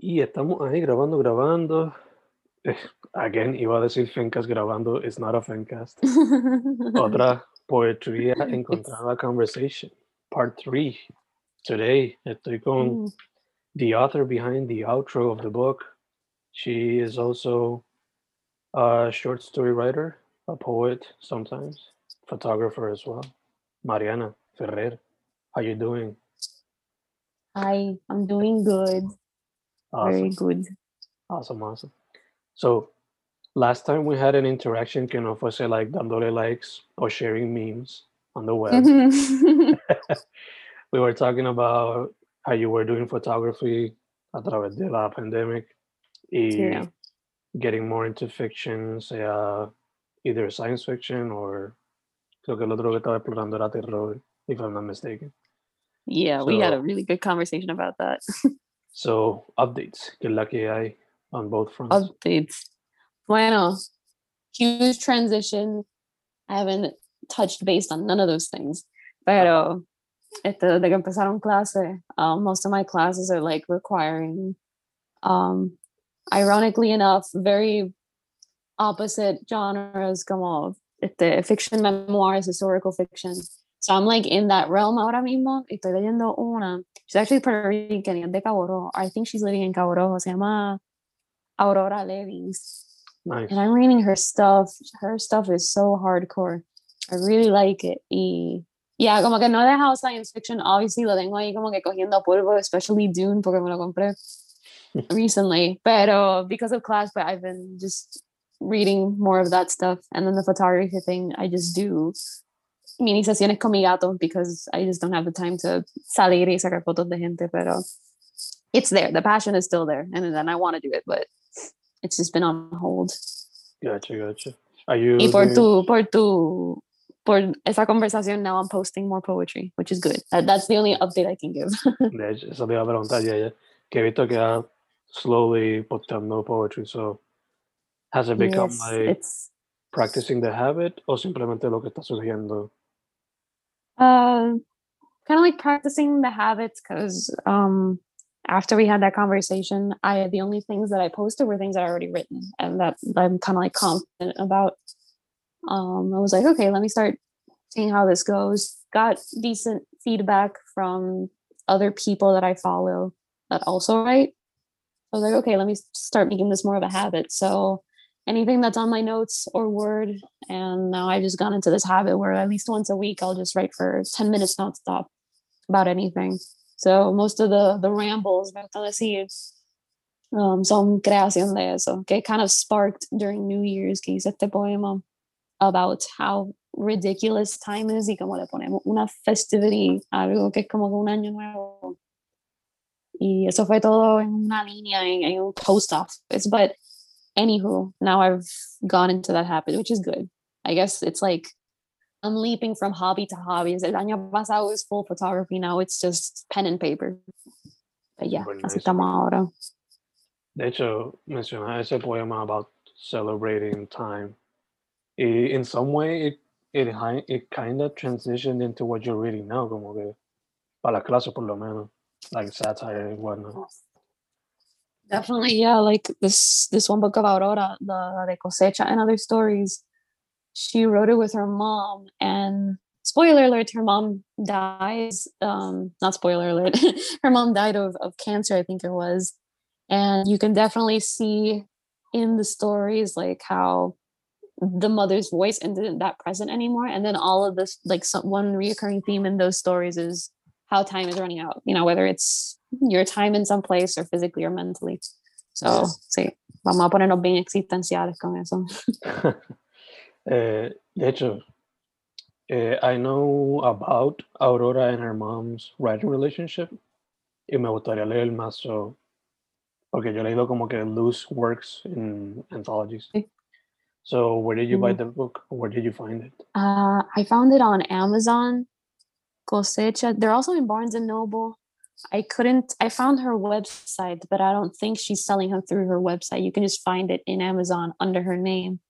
Y estamos ahí grabando, grabando. Eh, Again, iba a decir Fencast grabando, it's not a Fencast. Otra poetría encontrada conversation, part three. Today, estoy con Mm. the author behind the outro of the book. She is also a short story writer, a poet sometimes, photographer as well. Mariana Ferrer, how are you doing? Hi, I'm doing good. Very Awesome. good. Awesome, awesome. So last time we had an interaction que no fuese like dándole likes or sharing memes on the web. we were talking about how you were doing photography a través de la pandemic y Yeah. getting more into fiction, sea either science fiction or creo que el otro que estaba explorando era terror, if I'm not mistaken. yeah, we had a really good conversation about that. So updates, Good luck AI on both fronts. Updates. Bueno, huge transition. I haven't touched base on none of those things. Pero este, desde que empezaron clase, um, most of my classes are like requiring, um, ironically enough, very opposite genres como este, fiction memoirs, historical fiction. So I'm like in that realm ahora mismo. Estoy leyendo una. She's actually Puerto Rican de Cabo Rojo. I think she's living in Cabo Rojo. Se llama Aurora Levins. nice. And I'm reading her stuff. Her stuff is so hardcore. I really like it. Y yeah, como que no he dejado science fiction. Obviously, lo tengo ahí como que cogiendo polvo, especially Dune, porque me lo compré recently. Pero because of class, but I've been just reading more of that stuff. And then the photography thing, I just do mini sesiones con mi gato because I just don't have the time to salir y sacar fotos de gente. Pero it's there. The passion is still there. And then I want to do it, but it's just been on hold. Gotcha, gotcha. Are you Y por doing- tu, por tu, por esa conversación, now I'm posting more poetry, which is good. That, that's the only update I can give. De hecho, eso te iba a preguntar ya, ya. Que he visto que ha slowly posteando poetry, so has it become Yes, like it's practicing the habit o simplemente lo que está surgiendo? Uh, kind of like practicing the habits because um, after we had that conversation, I the only things that I posted were things that I already written and that I'm kind of like confident about. Um, I was like, okay, let me start seeing how this goes. Got decent feedback from other people that I follow that also write. I was like, okay, let me start making this more of a habit. So anything that's on my notes or word, and now I've just gone into this habit where at least once a week I'll just write for 10 minutes nonstop about anything. So most of the the rambles, um, son creación de eso, que kind of sparked during New Year's que hice este poema about how ridiculous time is y como le ponemos una festivity, algo que es como un año nuevo. Y eso fue todo en una línea en, en un post office. But anywho, now I've gone into that habit, which is good. I guess it's like I'm leaping from hobby to hobby. El año pasado was full photography. Now it's just pen and paper. But yeah, Super así estamos ahora. De hecho, mencionar ese poema about celebrating time. Y in some way, it, it, it kind of transitioned into what you're reading now, como que para la clase por lo menos, like satire and whatnot. Definitely, yeah. Like this this one book of Aurora, the de cosecha and other stories. She wrote it with her mom, and spoiler alert, her mom dies. Um, not spoiler alert, her mom died of of cancer, I think it was. And you can definitely see in the stories like how the mother's voice isn't that present anymore. And then all of this, like some, one reoccurring theme in those stories is how time is running out. You know, whether it's your time in some place or physically or mentally. So, sí, vamos a ponernos bien existenciales con eso. Eh, de hecho, eh, I know about Aurora and her mom's writing relationship y me gustaría leer más so, porque yo he leído como que loose works in anthologies. Sí. So where did you buy the book? Where did you find it? Uh, I found it on Amazon. Cosecha. They're also in Barnes and Noble. I couldn't. I found her website, but I don't think she's selling them through her website. You can just find it in Amazon under her name.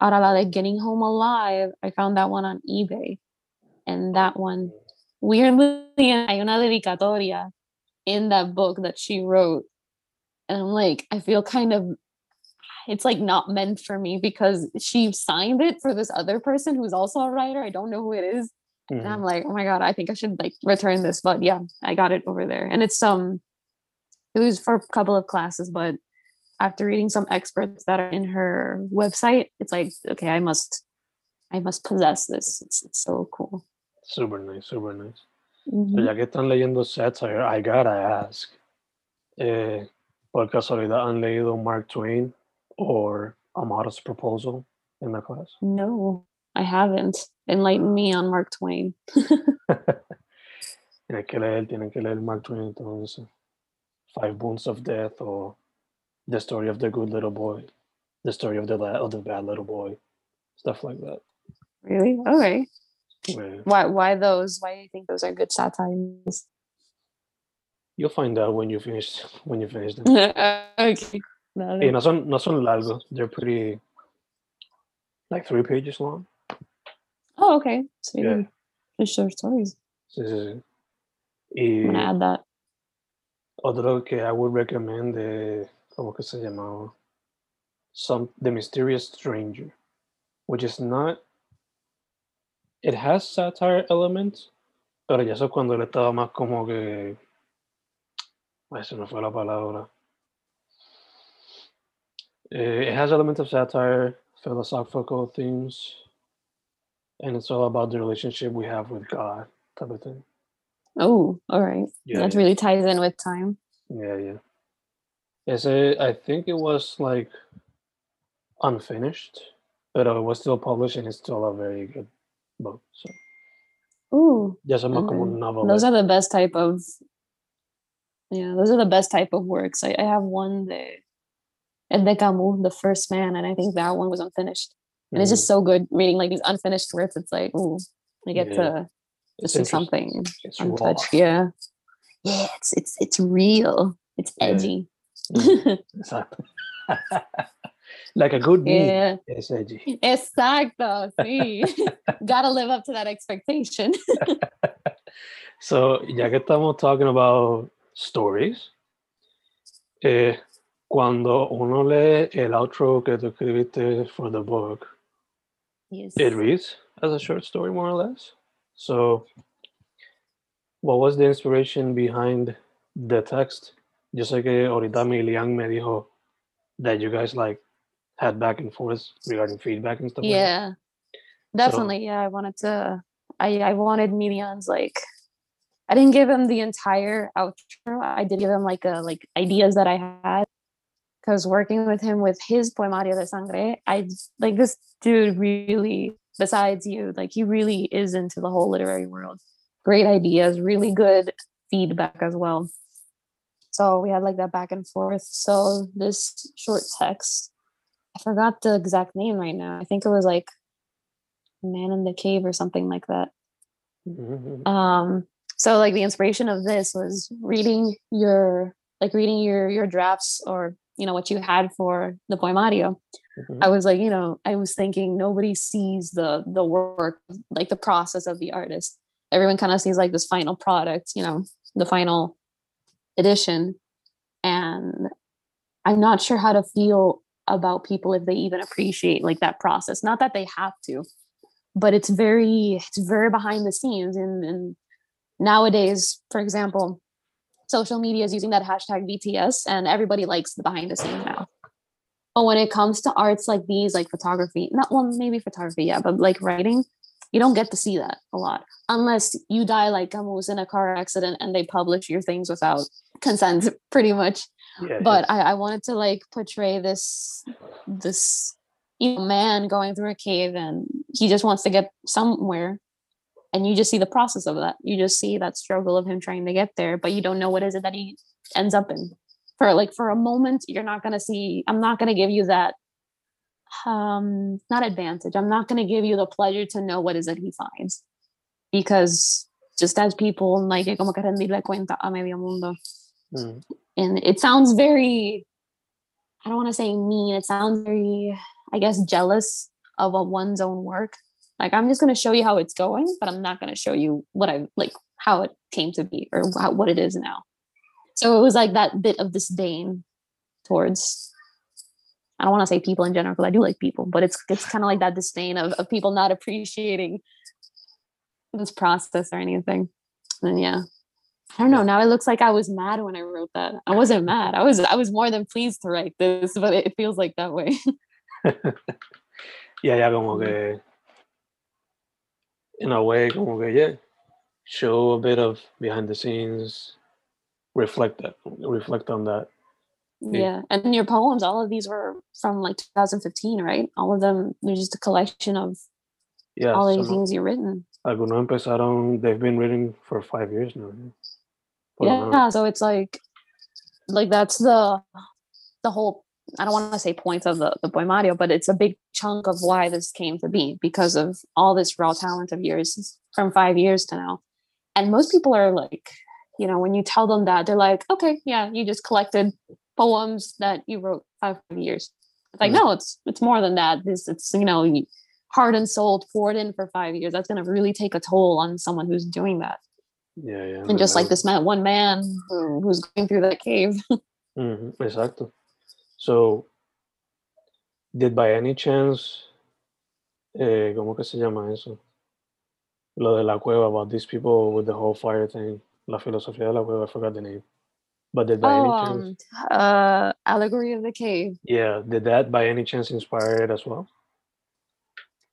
Ahora de Getting Home Alive. I found that one on eBay, and that one weirdly hay una dedicatoria in that book that she wrote and I'm like, I feel kind of it's like not meant for me because she signed it for this other person who's also a writer. I don't know who it is. And Mhm. I'm like, oh my god, I think I should like return this. But yeah, I got it over there. And it's um it was for a couple of classes, but after reading some experts that are in her website, it's like, okay, I must I must possess this. It's, it's so cool. Super nice, super nice. So Mhm. ya que están leyendo satire, I gotta ask. Eh, ¿Por casualidad han leído Mark Twain or A Modest Proposal in the class? No, I haven't. Enlighten me on Mark Twain. Tienen que leer, tienen que leer Mark Twain entonces. Five Bones of Death or The Story of the Good Little Boy, The Story of the, la- of the Bad Little Boy, stuff like that. Really? Okay. Yeah. Why why those? Why do you think those are good satires? You'll find out when you finish when you finish them. okay. Dale. Y no son, no son largos. They're pretty, like three pages long. Oh, okay. So Yeah. yeah. just short stories. Sí, sí. I'm gonna add that. otro que I would recommend, de, ¿cómo que se llamaba? Some, The Mysterious Stranger, which is not, it has satire elements, pero ya eso cuando él estaba más como que, ay, se me fue la palabra. Eh, it has elements of satire, philosophical themes, and it's all about the relationship we have with God, type of thing. Oh, all right. Yeah, that yeah. really ties in with time. Yeah, yeah. Ese, I think it was like unfinished, but it was still published and it's still a very good book. So Ooh, ya es más como Okay. un novel. those are the best type of. Yeah, those are the best type of works. I, I have one the, de Camus, The First Man, and I think that one was unfinished. And it's just so good reading like these unfinished works. It's like, ooh, I get Yeah. to to see something It's raw. untouched. Yeah. Yeah, it's it's it's real. It's edgy. Mm, Exacto. like a good yeah. It's edgy. Exacto. Sí. Gotta live up to that expectation. So, ya que estamos talking about stories, eh, cuando uno lee el outro que tú escribiste for the book, Yes. it reads as a short story more or less so what was the inspiration behind the text yo sé que ahorita Milian me dijo that you guys like had back and forth regarding feedback and stuff like that. Yeah. Definitely. yeah. I wanted to I I wanted Milian's like I didn't give him the entire outro. I did give him like a like ideas that I had. Because working with him with his Poemario de Sangre, I like this dude really, besides you, like he really is into the whole literary world. Great ideas, really good feedback as well. So we had like that back and forth. So this short text, I forgot the exact name right now. I think it was like Man in the Cave or something like that. Mhm. Um, so like the inspiration of this was reading your like reading your your drafts or you know what you had for the poemario. Mhm. I was like, you know, I was thinking nobody sees the the work, like the process of the artist. Everyone kind of sees like this final product, you know, the final edition. And I'm not sure how to feel about people if they even appreciate like that process. Not that they have to, but it's very it's very behind the scenes. And, and nowadays, for example, social media is using that hashtag BTS and everybody likes the behind the scenes now. But when it comes to arts like these, like photography, not well, maybe photography, yeah, but like writing, you don't get to see that a lot unless you die like Camus in a car accident and they publish your things without consent, pretty much. Yeah, But yeah. I, I wanted to like portray this this you know, man going through a cave and he just wants to get somewhere and you just see the process of that. You just see that struggle of him trying to get there but you don't know what is it that he ends up in. For like for a moment you're not going to see i'm not going to give you that um not advantage. I'm not going to give you the pleasure to know what is it he finds. Because just as people like como que rendirle cuenta a medio mundo. Mm. and it sounds very i don't want to say mean it sounds very i guess jealous of a one's own work like i'm just going to show you how it's going but i'm not going to show you what i like how it came to be or how, what it is now so it was like that bit of disdain towards I don't want to say people in general because I do like people, but it's it's kind of like that disdain of, of people not appreciating this process or anything. And yeah. I don't know. Now it looks like I was mad when I wrote that. I wasn't mad. I was I was more than pleased to write this, but it feels like that way. yeah, yeah, como que in a way, como que yeah, show a bit of behind the scenes, reflect that, reflect on that. Yeah, and your poems, all of these were from like 2015, right? All of them, they're just a collection of yeah, all these things you've written. Algunos empezaron, they've been written for five years now. Yeah, so it's like, like that's the, the whole. I don't want to say points of the the poemario, but it's a big chunk of why this came to be because of all this raw talent of yours from five years to now. And most people are like, you know, when you tell them that, they're like, okay, yeah, you just collected poems that you wrote five years. It's like, mm-hmm. no, it's it's more than that. This it's you know, heart and soul poured in for five years. That's gonna really take a toll on someone who's doing that. Yeah, yeah. And just like this man, one man who, who's going through that cave. mm-hmm, exactly. So, did by any chance, eh, ¿cómo que se llama eso? Lo de la cueva about these people with the whole fire thing, la filosofía de la cueva. I forgot the name. But did by oh, any chance? Um, uh, Allegory of the Cave. Yeah, did that by any chance inspire it as well?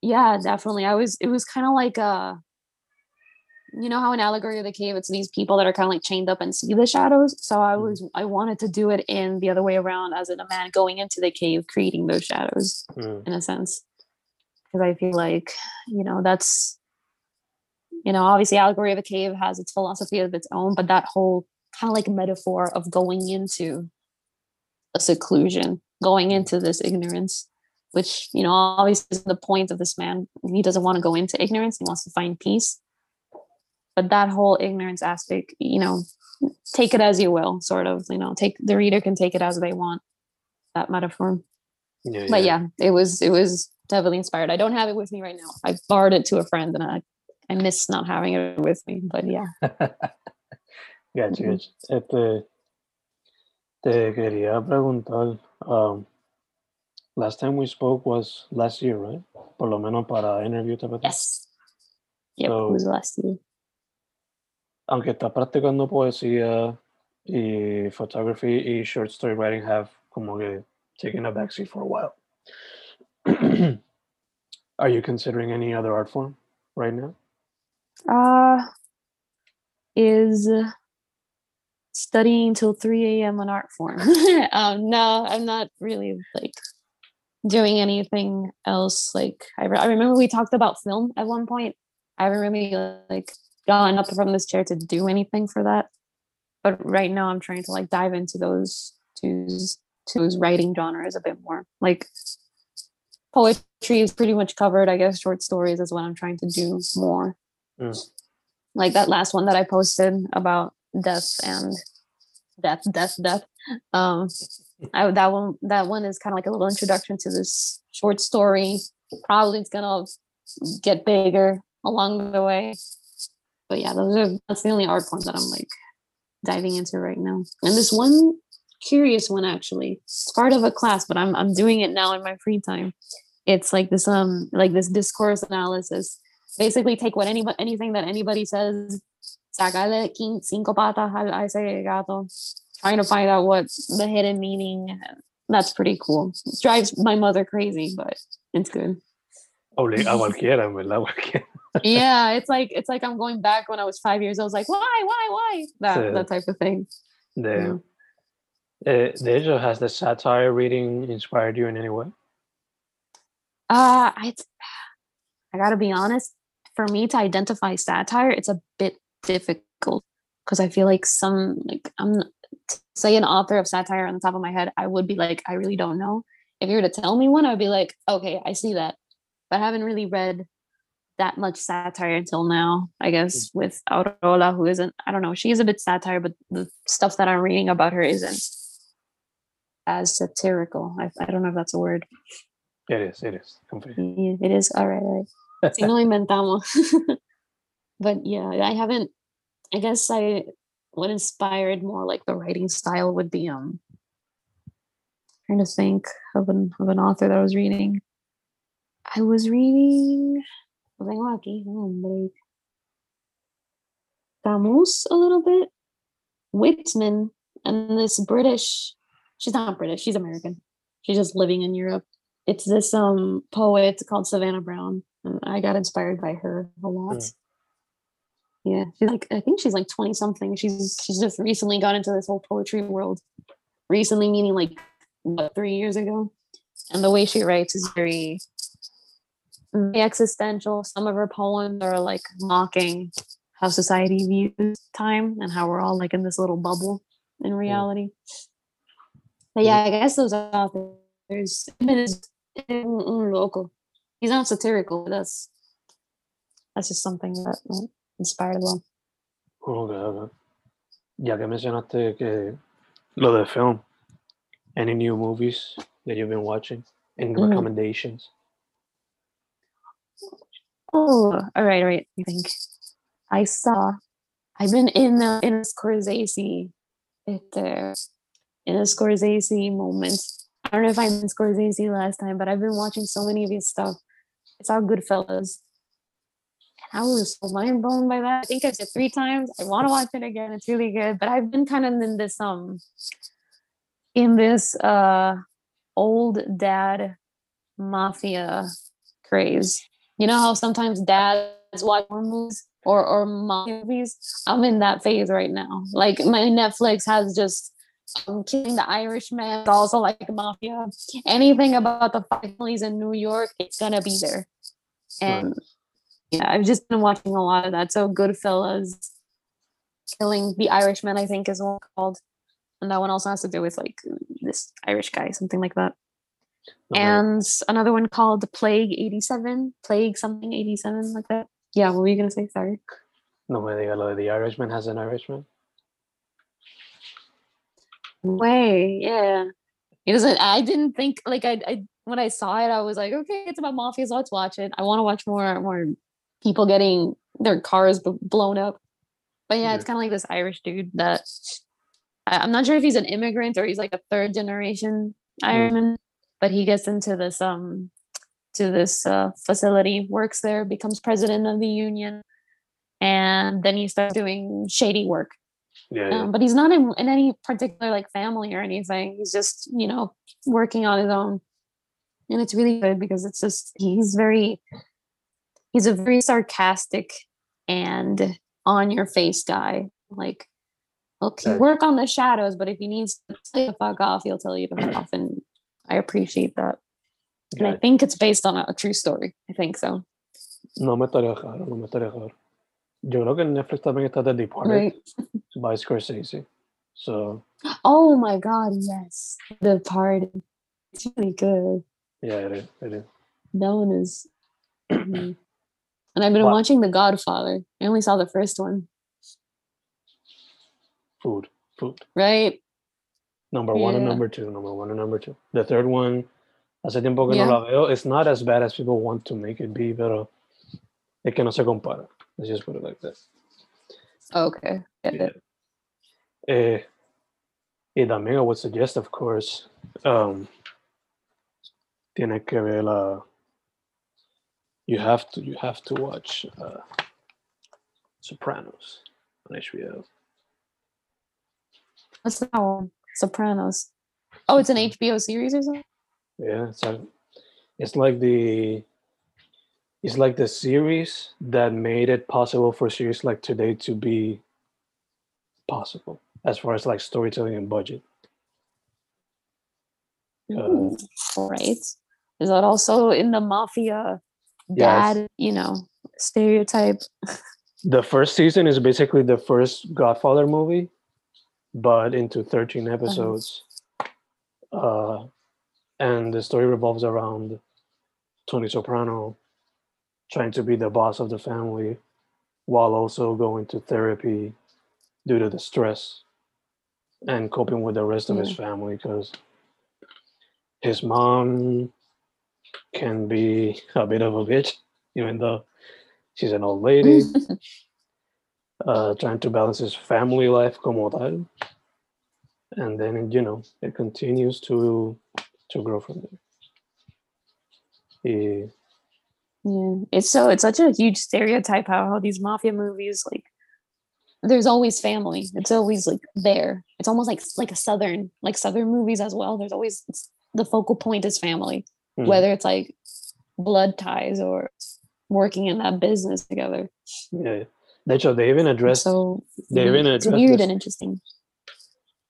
Yeah, definitely. I was. It was kind of like a. You know how in Allegory of the Cave, it's these people that are kind of like chained up and see the shadows. So I mm. was. Mm. I wanted to do it in the other way around, as in a man going into the cave, creating those shadows, mm. in a sense, because I feel like you know that's. You know, obviously, Allegory of the Cave has its philosophy of its own, but that whole kind of like metaphor of going into a seclusion, going into this ignorance, which, you know, obviously is the point of this man. He doesn't want to go into ignorance, he wants to find peace. But that whole ignorance aspect, you know, take it as you will, sort of, you know, take the reader can take it as they want, that metaphor. Yeah, yeah. But yeah, it was it was definitely inspired. I don't have it with me right now. I borrowed it to a friend and I I miss not having it with me. But yeah. Gotcha, Este, te quería preguntar, um, last time we spoke was last year, right? Por lo menos para interview te Yes. Yep, so, it was last year. Aunque estás practicando poesía y photography y short story writing have como que taken a backseat for a while. Are you considering any other art form right now? Uh is studying till 3 a.m. on art form. um, no, I'm not really like doing anything else. Like I, re- I remember we talked about film at one point. I remember like going up from this chair to do anything for that. But right now I'm trying to like dive into those to, to those writing genres a bit more. Like poetry is pretty much covered. I guess short stories is what I'm trying to do more. Mm. Like that last one that I posted about death and death, death, death. Um, I, that one, that one is kind of like a little introduction to this short story. Probably it's gonna get bigger along the way. But yeah, those are that's the only art form that I'm like diving into right now. And this one curious one actually, it's part of a class, but I'm I'm doing it now in my free time. It's like this um like this discourse analysis. Basically, take what any anything that anybody says cinco patas a ese gato, trying to find out what the hidden meaning. That's pretty cool. It drives my mother crazy, but it's good. Obliga cualquiera, ¿verdad? Cualquiera. yeah, it's like it's like I'm going back when I was five years old. I was like, why, why, why? That that type of thing. De, yeah. hecho, has the satire reading inspired you in any way? Uh, I, I gotta be honest. For me to identify satire, it's a bit difficult because I feel like some like I'm say an author of satire on the top of my head, I would be like, I really don't know. If you were to tell me one, I would be like, okay, I see that. But I haven't really read that much satire until now, I guess, mm. with Aurora, who isn't, I don't know, she is a bit satire, but the stuff that I'm reading about her isn't as satirical. I, I don't know if that's a word. It is, it is. Yeah, it is. All right, all right. si no inventamos. but yeah, I haven't I guess I what inspired more like the writing style would be um trying to think of an of an author that I was reading. I was reading. Lo tengo aquí. hombre. Camus a little bit. Whitman and this British. She's not British. She's American. She's just living in Europe. It's this um poet called Savannah Brown, and I got inspired by her a lot. Mm. Yeah, she's like I think she's like twenty something. She's she's just recently got into this whole poetry world. Recently, meaning like what three years ago, and the way she writes is very, very existential. Some of her poems are like mocking how society views time and how we're all like in this little bubble in reality. But yeah, I guess those authors. Is mm, mm, local. He's not satirical. But that's that's just something that uh, inspired well. Ok, ok. Ya que mencionaste que lo de film, any new movies that you've been watching? Any Mhm. recommendations? Oh, all right, all right. I think I saw. I've been in the in a Scorsese, it, uh, in a Scorsese moment. I don't know if I'm in Scorsese last time, but I've been watching so many of his stuff. It's all Goodfellas. I was so mind blown by that. I think I've said three times. I want to watch it again. It's really good. But I've been kind of in this um in this uh old dad mafia craze. You know how sometimes dads watch horror movies or or movies? I'm in that phase right now. Like my Netflix has just um, killing the Irishman, it's also like mafia. Anything about the families in New York, it's gonna be there. And yeah, I've just been watching a lot of that. So Goodfellas, Killing the Irishman, I think is one called, and that one also has to do with like this Irish guy, something like that And another one called the Plague 87, Plague something 87, like that. Yeah, what were you gonna say? Sorry. no diga The Irishman has an Irishman. Way, yeah. It doesn't I didn't think like I, I when I saw it, I was like, okay, it's about mafia, so let's watch it. I want to watch more more people getting their cars b- blown up. But yeah, it's kind of like this Irish dude that I, I'm not sure if he's an immigrant or he's like a third generation hmm. Irishman, but he gets into this um to this uh, facility, works there, becomes president of the union, and then he starts doing shady work. Yeah, yeah. Um, but he's not in, in any particular like family or anything. He's just you know working on his own, and it's really good because it's just he's very he's a very sarcastic and on your face guy. Like, okay, work on the shadows, but if he needs to fuck off, he'll tell you to fuck off, and I appreciate that. And I think it's based on a, true story. I think so. No me estaría raro, no me estaría raro. Yo creo que en Netflix también está The Departed Right. by Scorsese. So, Oh my god, yes. The part. It's really good. yeah, it is. It is. That one is. And I've been Wow. watching The Godfather. I only saw the first one, Food. Food. right? Number one and number two. Number one and number two. The third one, hace tiempo que Yeah. no la veo. It's not as bad as people want to make it be, pero es que no se compara. Let's just put it like that. Okay. Get Yeah. it. Eh, y también I would suggest, of course, um, tienes que ver la. You have to. You have to watch uh, Sopranos on HBO. What's that one? Sopranos. Oh, it's an HBO series or something? Yeah, it's like it's like the it's like the series that made it possible for series like today to be possible as far as like storytelling and budget. Uh, right. Is that also in the mafia Yes. you know, stereotype? The first season is basically the first Godfather movie, but into 13 episodes. uh and the story revolves around Tony Soprano trying to be the boss of the family while also going to therapy due to the stress and coping with the rest of his family because his mom can be a bit of a bitch, even though she's an old lady, uh, trying to balance his family life como tal. and then you know it continues to to grow from there. Y, Yeah, it's so it's such a huge stereotype how, how these mafia movies like there's always family. It's always like there. It's almost like like a southern like southern movies as well. There's always it's, the focal point is family, mm, whether it's like blood ties or working in that business together. yeah. De hecho, they even address So they yeah, even mm, it's address weird this- and interesting.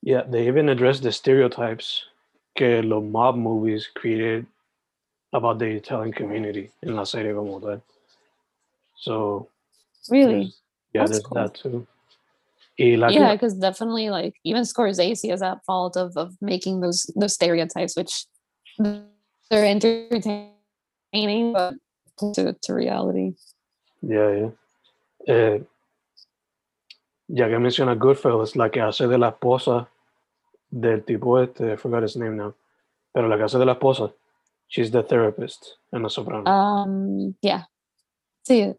Yeah, they even address the stereotypes que los mob movies created about the Italian community in la serie como tal. So Really, yeah, That's there's cool. that too. Y la que- yeah, because definitely like even Scorsese is at fault of of making those those stereotypes, which they're entertaining, but to, to reality. Yeah, yeah. Eh, ya que menciona Goodfellas, la que hace de la esposa del tipo este, I forgot his name now, pero la que hace de la esposa, she's the therapist en Los Sopranos. Um, yeah, see.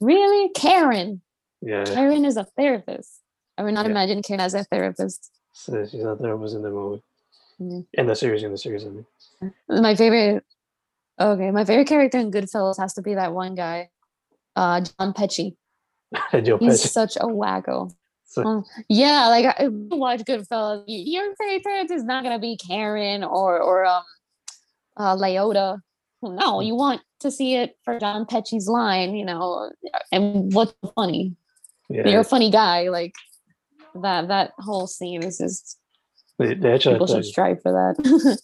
Really, Karen. yeah, Karen is a therapist. I would not Yeah. imagine Karen as a therapist. so she's a therapist in the movie. Mm. In the series, in the series, I mean. My favorite. Okay, my favorite character in Goodfellas has to be that one guy, uh, John Pesci. Joe He's Pesci. such a wacko. So- Um, yeah, like I watch Goodfellas. Your favorite is not gonna be Karen or or um, uh, Liotta. No, Mm. you want to see it for John Pesci's line, you know, and what's funny. Yeah, You're a funny guy, like that. That whole scene is just de, de people should strive for that.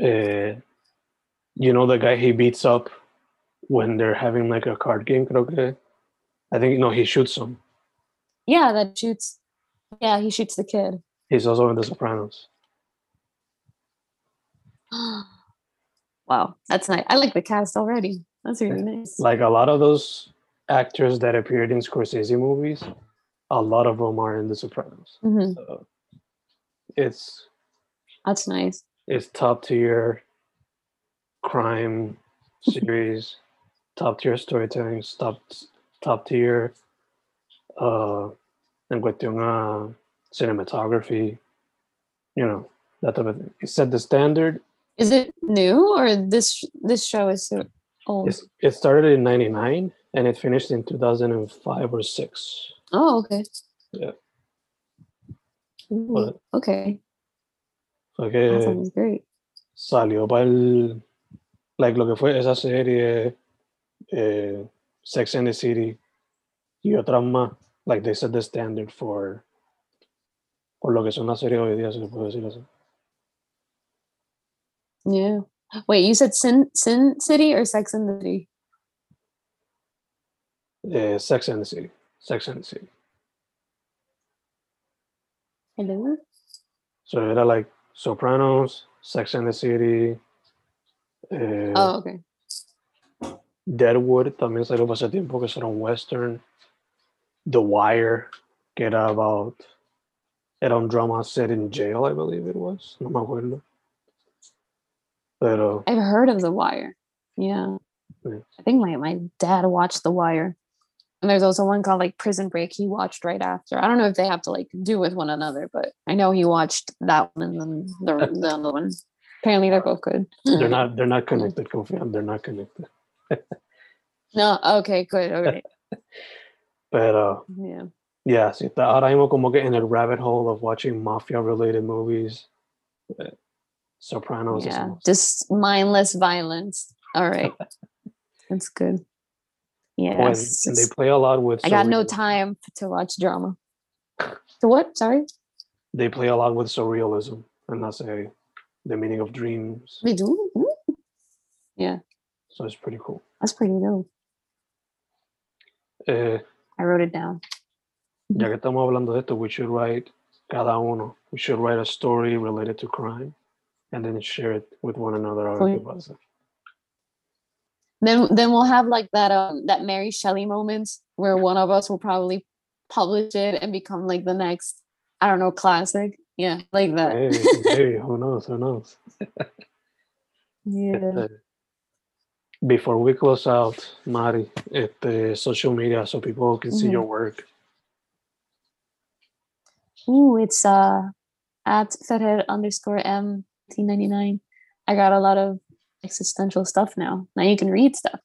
uh, you know the guy he beats up when they're having like a card game, creo que. I think, no, he shoots him. yeah, that shoots. Yeah, he shoots the kid. He's also in The Sopranos. wow, that's nice. I like the cast already. That's really nice. like a lot of those actors that appeared in Scorsese movies, a lot of them are in The Sopranos. Mhm, So it's That's nice. it's top tier crime series, top tier storytelling, top top tier uh en cuestión a cinematography, you know, that type of thing. It set the standard. Is it new or this this show is so old? It's, it started in 99 and it finished in 2005 or 6. Oh, okay. Yeah. Ooh, But- okay, that sounds great. salió para el like lo que fue esa serie eh, Sex and the City y otras más like they set the standard for por lo que son las series hoy día se puede decir así Yeah. Wait, you said Sin Sin City or Sex and the City? eh, Sex and the City Sex and the City Hello. so era like Sopranos Sex and the City eh, Oh, okay. Deadwood también salió ese tiempo que era un western The Wire que era about era un drama set in jail I believe it was no me acuerdo pero I've heard of The Wire. Yeah. Yeah. I think my, my dad watched The Wire. And there's also one called like Prison Break he watched right after. I don't know if they have to like do with one another, but I know he watched that one and then the, the other one. Apparently they're both good. they're not they're not connected confirm they're not connected No, okay, good. Okay. pero Yeah. yeah sí está ahora mismo como que in a rabbit hole of watching mafia related movies Eh, Sopranos Yeah. Just mindless violence. All right. That's good. Yeah. oh, and, they play a lot with I got no time to watch drama. To what? Sorry? they play a lot with surrealism and that's a the meaning of dreams They do? Ooh, so it's pretty cool That's pretty dope. eh, I wrote it down. ya que estamos hablando de esto, we should write cada uno. We should write a story related to crime and then share it with one another. a ver Cool. pasa. Then then we'll have like that um that Mary Shelley moments where one of us will probably publish it and become like the next, I don't know, classic. Yeah, like that. Hey, hey, who knows? Who knows? Yeah. Este, before we close out, Mari, este, social media so people can see Mhm. your work. Ooh, it's uh at fathead underscore m 1999. I got a lot of existential stuff now. Now you can read stuff.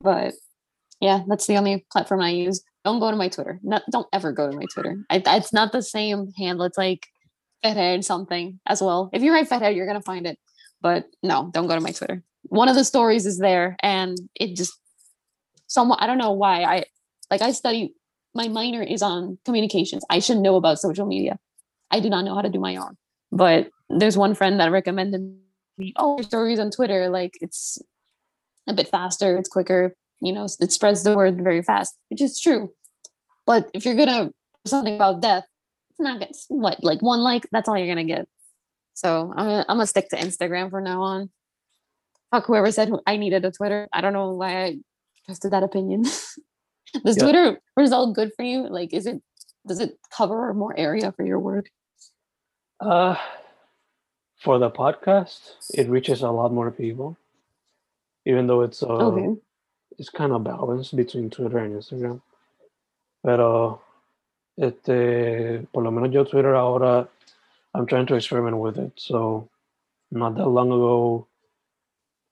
But yeah, that's the only platform I use. Don't go to my Twitter. Not, don't ever go to my Twitter. I, it's not the same handle. It's like fathead something as well. If you write fathead, you're gonna find it. But no, don't go to my Twitter. One of the stories is there, and it just somewhat. I don't know why. I like I study. My minor is on communications. I should know about social media. I do not know how to do my own. But there's one friend that recommended me, oh, stories on Twitter, like it's a bit faster, it's quicker, you know, it spreads the word very fast, which is true. But if you're gonna something about death, it's not gonna what like one like, that's all you're gonna get. So I'm gonna, I'm gonna stick to Instagram from now on. Fuck whoever said I needed a Twitter. I don't know why I trusted that opinion. Does yeah. Twitter result good for you? Like, is it does it cover more area for your work? Uh, for the podcast, it reaches a lot more people, even though it's uh, okay. it's kind of balanced between Twitter and Instagram. Pero, este, por lo menos yo Twitter ahora, I'm trying to experiment with it. So, not that long ago,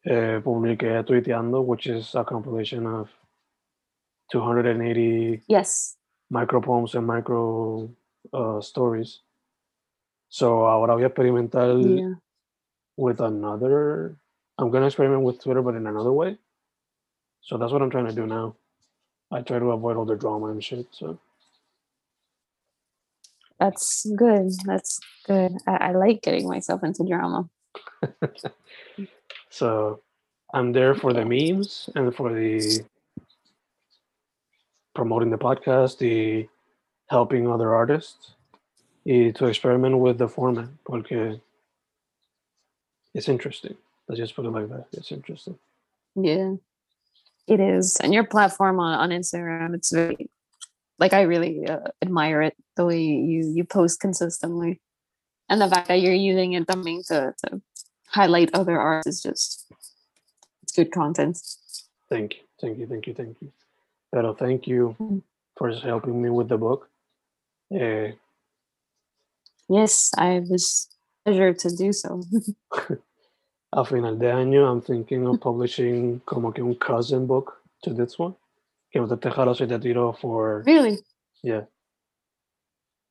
eh, publiqué Tuiteando, which is a compilation of 280 yes micro poems and micro uh, stories. So ahora voy a experimentar yeah. with another. I'm gonna experiment with Twitter, but in another way. So that's what I'm trying to do now. I try to avoid all the drama and shit. So that's good. That's good. I, I like getting myself into drama. so I'm there for the memes and for the promoting the podcast, the helping other artists y to experiment with the format porque it's interesting. Let's just put it like that. It's interesting. Yeah, it is. And your platform on, on Instagram, it's very like I really uh, admire it the way you you post consistently, and the fact that you're using it something to to highlight other art is just it's good content. Thank you, thank you, thank you, thank you. Pero thank you mm. for helping me with the book. Uh, Yes, I was pleasure to do so. A final de año, I'm thinking of publishing como que un cousin book to this one. Que no te dejaron si te tiro for. Really? Yeah.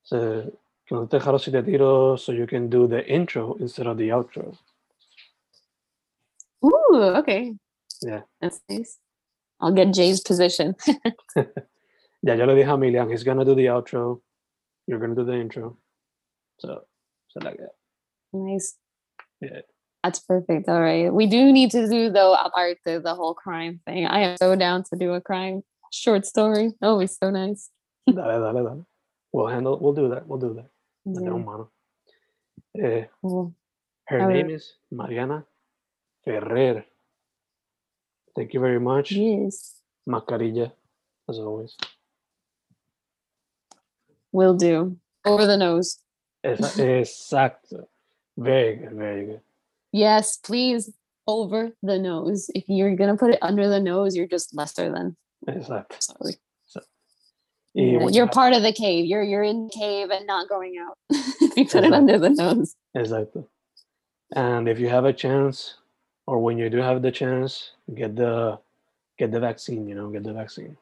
So, que no te dejaron si te tiro so you can do the intro instead of the outro. Ooh, okay. Yeah. That's nice. I'll get Jay's position. ya yo le dije a Milian, he's gonna do the outro. You're gonna do the intro. So, so like that. Nice. Yeah. That's perfect. All right. We do need to do though aparte the whole crime thing. I am so down to do a crime short story. Oh, it's so nice. dale, dale, dale. We'll handle. We'll do that. We'll do that. Yeah. Eh, cool. Her name is Mariana Ferrer. Thank you very much. Yes. Macarilla, as always. Will do. Over the nose. Exacto. Very good, very good. Yes, please. Over the nose. If you're gonna put it under the nose, you're just lesser than. Exacto. Sorry. So, yeah, you're part of the cave. You're you're in the cave and not going out. if you put exacto. it under the nose. Exactly. And if you have a chance, or when you do have the chance, get the get the vaccine. You know, get the vaccine.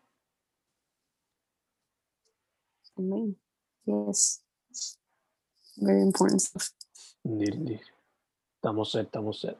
Yes. Very important stuff. Indeed, indeed. Estamos set, estamos set.